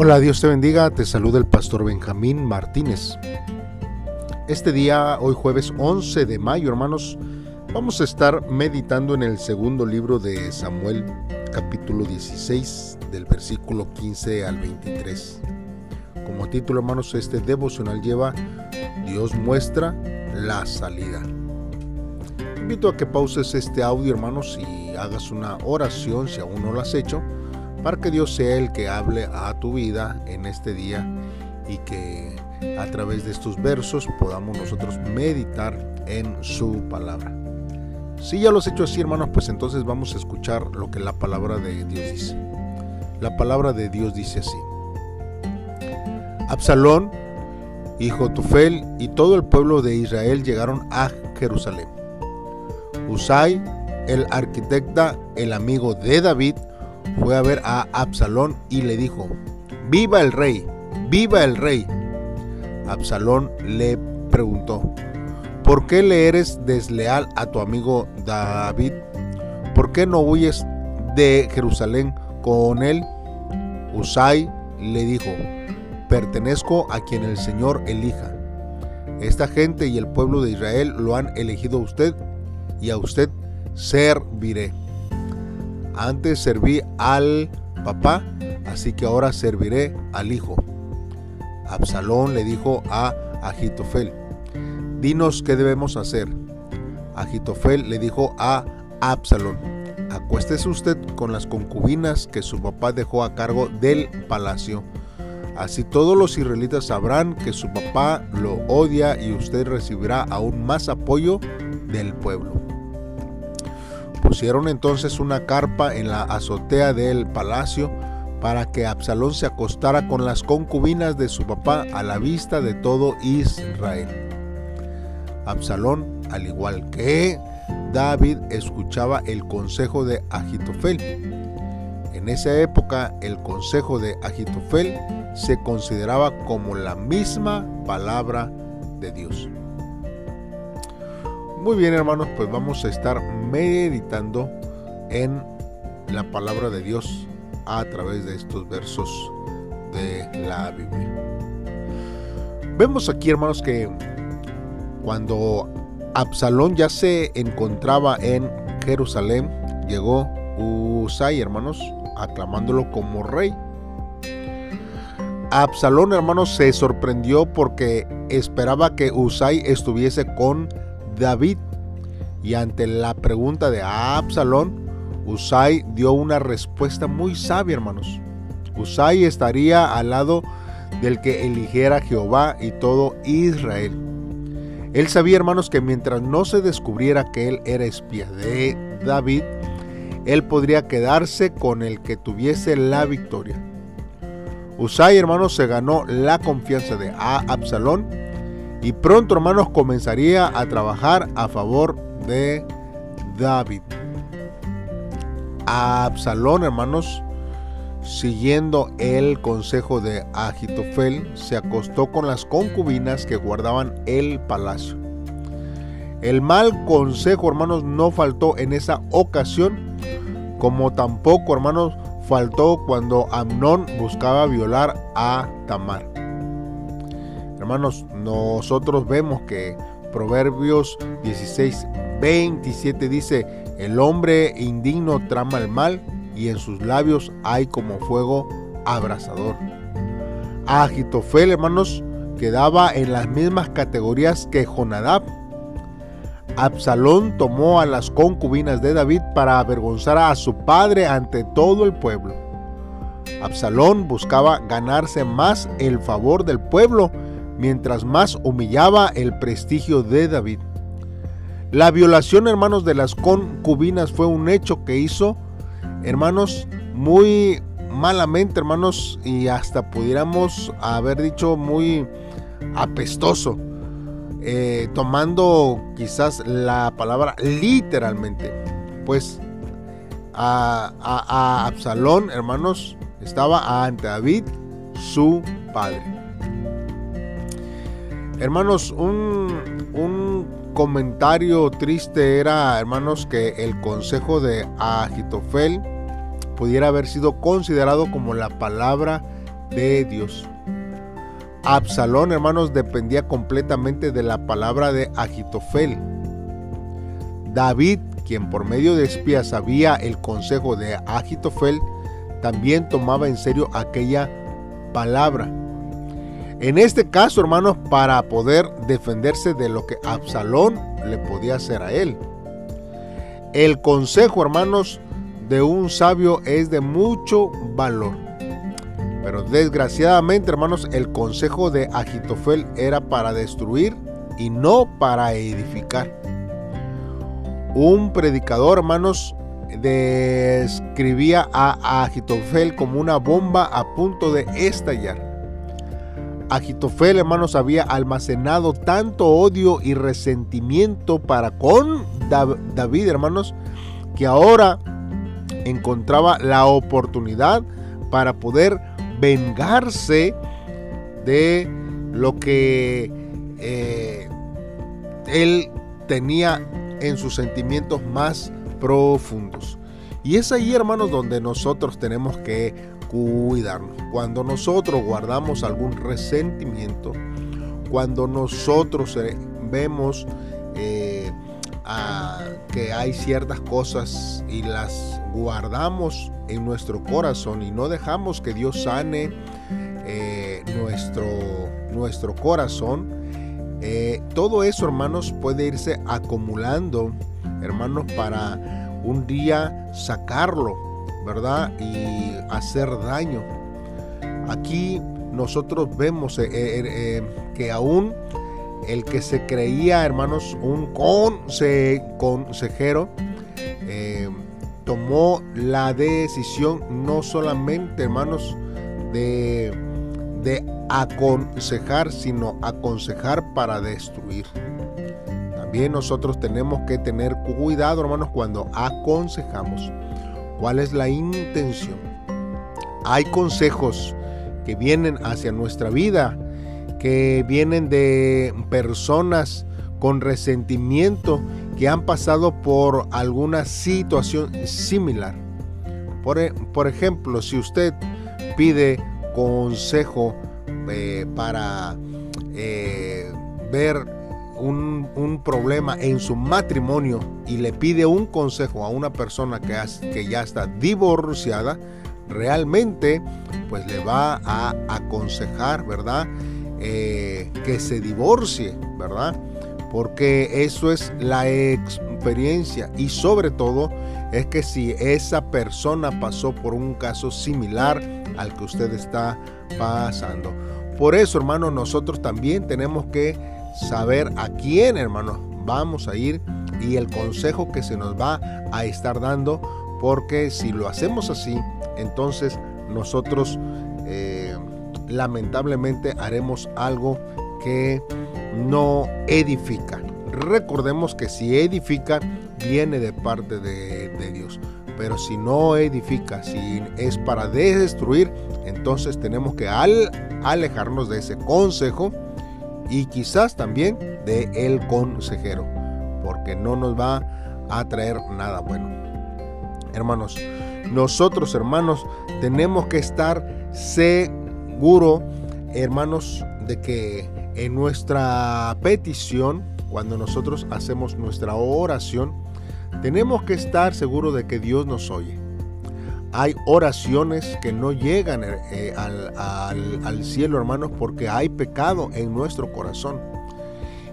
Hola, Dios te bendiga, te saluda el pastor Benjamín Martínez. Este día, hoy jueves 11 de mayo, hermanos, vamos a estar meditando en el segundo libro de Samuel, capítulo 16, del versículo 15 al 23. Como título, hermanos, este devocional lleva Dios muestra la salida. invito a que pauses este audio, hermanos, y hagas una oración si aún no lo has hecho para que Dios sea el que hable a tu vida en este día y que a través de estos versos podamos nosotros meditar en su palabra. Si ya lo has hecho así, hermanos, pues entonces vamos a escuchar lo que la palabra de Dios dice. La palabra de Dios dice así. Absalón y Jotufel y todo el pueblo de Israel llegaron a Jerusalén. Usai, el arquitecta, el amigo de David, fue a ver a Absalón y le dijo, ¡Viva el rey! ¡Viva el rey! Absalón le preguntó, ¿por qué le eres desleal a tu amigo David? ¿Por qué no huyes de Jerusalén con él? Usai le dijo, pertenezco a quien el Señor elija. Esta gente y el pueblo de Israel lo han elegido a usted y a usted serviré. Antes serví al papá, así que ahora serviré al hijo. Absalón le dijo a Agitofel, dinos qué debemos hacer. Agitofel le dijo a Absalón, acuéstese usted con las concubinas que su papá dejó a cargo del palacio. Así todos los israelitas sabrán que su papá lo odia y usted recibirá aún más apoyo del pueblo. Pusieron entonces una carpa en la azotea del palacio para que Absalón se acostara con las concubinas de su papá a la vista de todo Israel. Absalón, al igual que David, escuchaba el consejo de Agitofel. En esa época, el consejo de Agitofel se consideraba como la misma palabra de Dios. Muy bien hermanos, pues vamos a estar meditando en la palabra de Dios a través de estos versos de la Biblia. Vemos aquí hermanos que cuando Absalón ya se encontraba en Jerusalén, llegó Usai hermanos, aclamándolo como rey. Absalón hermanos se sorprendió porque esperaba que Usai estuviese con David. Y ante la pregunta de Absalón, Usai dio una respuesta muy sabia, hermanos. Usai estaría al lado del que eligiera Jehová y todo Israel. Él sabía, hermanos, que mientras no se descubriera que él era espía de David, él podría quedarse con el que tuviese la victoria. Usai, hermanos, se ganó la confianza de Absalón y pronto, hermanos, comenzaría a trabajar a favor de David. Absalón, hermanos, siguiendo el consejo de Agitofel, se acostó con las concubinas que guardaban el palacio. El mal consejo, hermanos, no faltó en esa ocasión, como tampoco, hermanos, faltó cuando Amnón buscaba violar a Tamar. Hermanos, nosotros vemos que Proverbios 16, 27 dice, el hombre indigno trama el mal y en sus labios hay como fuego abrasador. Agitofel, hermanos, quedaba en las mismas categorías que Jonadab. Absalón tomó a las concubinas de David para avergonzar a su padre ante todo el pueblo. Absalón buscaba ganarse más el favor del pueblo mientras más humillaba el prestigio de David. La violación, hermanos, de las concubinas fue un hecho que hizo, hermanos, muy malamente, hermanos, y hasta pudiéramos haber dicho muy apestoso, eh, tomando quizás la palabra literalmente, pues a, a Absalón, hermanos, estaba ante David, su padre. Hermanos, un, comentario triste era, hermanos, que el consejo de Agitofel pudiera haber sido considerado como la palabra de Dios. Absalón, hermanos, dependía completamente de la palabra de Agitofel. David, quien por medio de espías sabía el consejo de Agitofel, también tomaba en serio aquella palabra. En este caso, hermanos, para poder defenderse de lo que Absalón le podía hacer a él. El consejo, hermanos, de un sabio es de mucho valor. Pero desgraciadamente, hermanos, el consejo de Agitofel era para destruir y no para edificar. Un predicador, hermanos, describía a Agitofel como una bomba a punto de estallar. Agitofel, hermanos, había almacenado tanto odio y resentimiento para con David, hermanos, que ahora encontraba la oportunidad para poder vengarse de lo que eh, él tenía en sus sentimientos más profundos. Y es ahí, hermanos, donde nosotros tenemos que cuidarnos. Cuando nosotros guardamos algún resentimiento, cuando nosotros eh, vemos eh, que hay ciertas cosas y las guardamos en nuestro corazón y no dejamos que Dios sane eh, nuestro, nuestro corazón, todo eso, hermanos, puede irse acumulando hermanos, para un día sacarlo, ¿verdad? Y hacer daño. Aquí nosotros vemos eh, eh, eh, que aún el que se creía, hermanos, un consejero, tomó la decisión no solamente, hermanos, de, de aconsejar, sino aconsejar para destruir. También nosotros tenemos que tener cuidado, hermanos, cuando aconsejamos. ¿Cuál es la intención? Hay consejos que vienen hacia nuestra vida, que vienen de personas con resentimiento que han pasado por alguna situación similar. Por, e, ejemplo, si usted pide consejo eh, para eh, ver un, problema en su matrimonio y le pide un consejo a una persona que, que ya está divorciada, realmente pues le va a aconsejar, ¿verdad? Eh, que se divorcie, ¿verdad? Porque eso es la experiencia y sobre todo es que si esa persona pasó por un caso similar al que usted está pasando. Por eso, hermano, nosotros también tenemos que saber a quién, hermanos, vamos a ir y el consejo que se nos va a estar dando, porque si lo hacemos así, entonces nosotros eh, lamentablemente haremos algo que no edifica. Recordemos que si edifica, viene de parte de, de Dios. Pero si no edifica, si es para destruir, entonces tenemos que al, alejarnos de ese consejo y quizás también de el consejero, porque no nos va a traer nada bueno. Hermanos, nosotros hermanos tenemos que estar seguro, hermanos, de que en nuestra petición, cuando nosotros hacemos nuestra oración, tenemos que estar seguros de que Dios nos oye hay oraciones que no llegan eh, al, cielo, hermanos, porque hay pecado en nuestro corazón.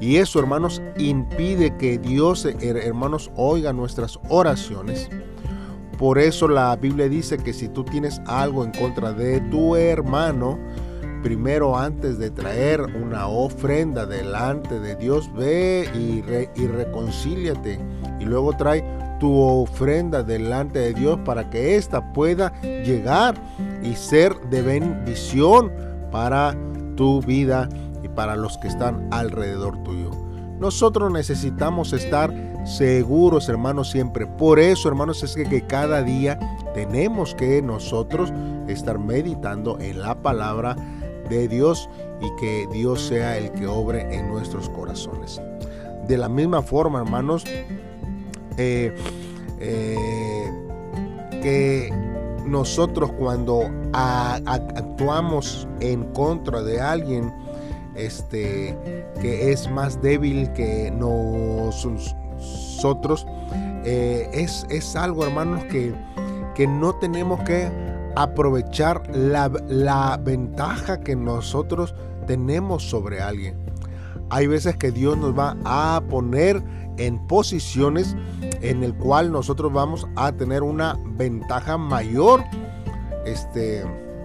Y eso, hermanos, impide que Dios, hermanos, oiga nuestras oraciones. Por eso la Biblia dice que si tú tienes algo en contra de tu hermano, primero antes de traer una ofrenda delante de Dios, ve y, y reconcíliate. Y luego trae tu ofrenda delante de Dios para que ésta pueda llegar y ser de bendición para tu vida y para los que están alrededor tuyo. Nosotros necesitamos estar seguros, hermanos, siempre. Por eso, hermanos, es que, que, cada día tenemos que nosotros estar meditando en la palabra de Dios y que Dios sea el que obre en nuestros corazones. De la misma forma, hermanos, eh, eh, que nosotros cuando actuamos en contra de alguien este, que es más débil que nosotros, eh, es, es, algo, hermanos, que, que no tenemos que aprovechar la, la ventaja que nosotros tenemos sobre alguien. Hay veces que Dios nos va a poner en posiciones en el cual nosotros vamos a tener una ventaja mayor este,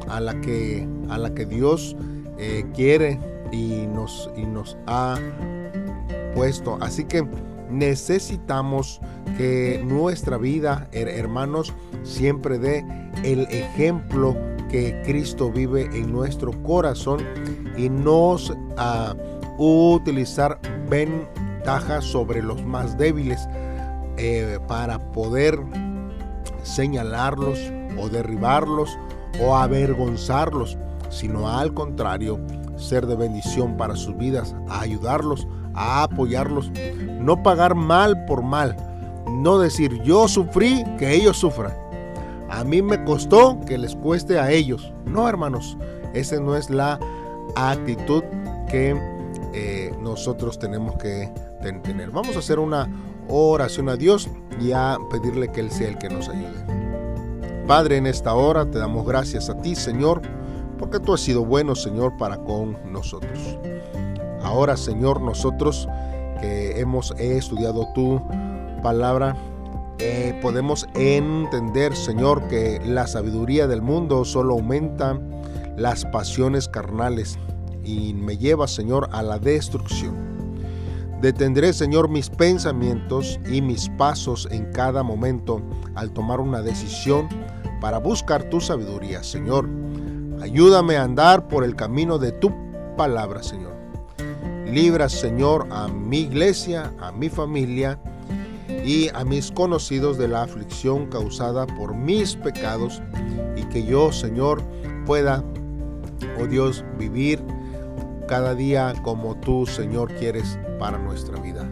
a, la que, a la que Dios eh, quiere y nos, y nos ha puesto. Así que necesitamos que nuestra vida, hermanos, siempre dé el ejemplo que Cristo vive en nuestro corazón y nos a utilizar sobre los más débiles eh, para poder señalarlos o derribarlos o avergonzarlos, sino al contrario, ser de bendición para sus vidas, ayudarlos, apoyarlos, no pagar mal por mal, no decir yo sufrí, que ellos sufran. A mí me costó que les cueste a ellos. No, hermanos, esa no es la actitud que eh, nosotros tenemos que tener. Vamos a hacer una oración a Dios y a pedirle que Él sea el que nos ayude. Padre, en esta hora te damos gracias a ti, Señor, porque tú has sido bueno, Señor, para con nosotros. Ahora, Señor, nosotros que hemos estudiado tu palabra, eh, podemos entender, Señor, que la sabiduría del mundo solo aumenta las pasiones carnales y me lleva, Señor, a la destrucción. Detendré, Señor, mis pensamientos y mis pasos en cada momento al tomar una decisión para buscar tu sabiduría, Señor. Ayúdame a andar por el camino de tu palabra, Señor. Libra, Señor, a mi iglesia, a mi familia y a mis conocidos de la aflicción causada por mis pecados y que yo, Señor, pueda, oh Dios, vivir cada día como tú, Señor, quieres para nuestra vida.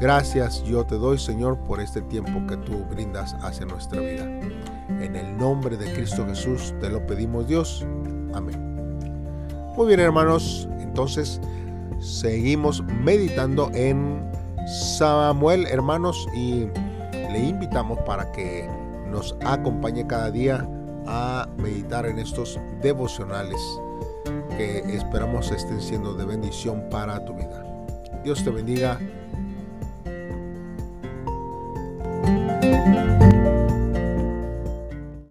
Gracias yo te doy, Señor, por este tiempo que tú brindas hacia nuestra vida. En el nombre de Cristo Jesús te lo pedimos, Dios. Amén. Muy bien, hermanos, entonces seguimos meditando en Samuel, hermanos, y le invitamos para que nos acompañe cada día a meditar en estos devocionales que esperamos estén siendo de bendición para tu vida. Dios te bendiga.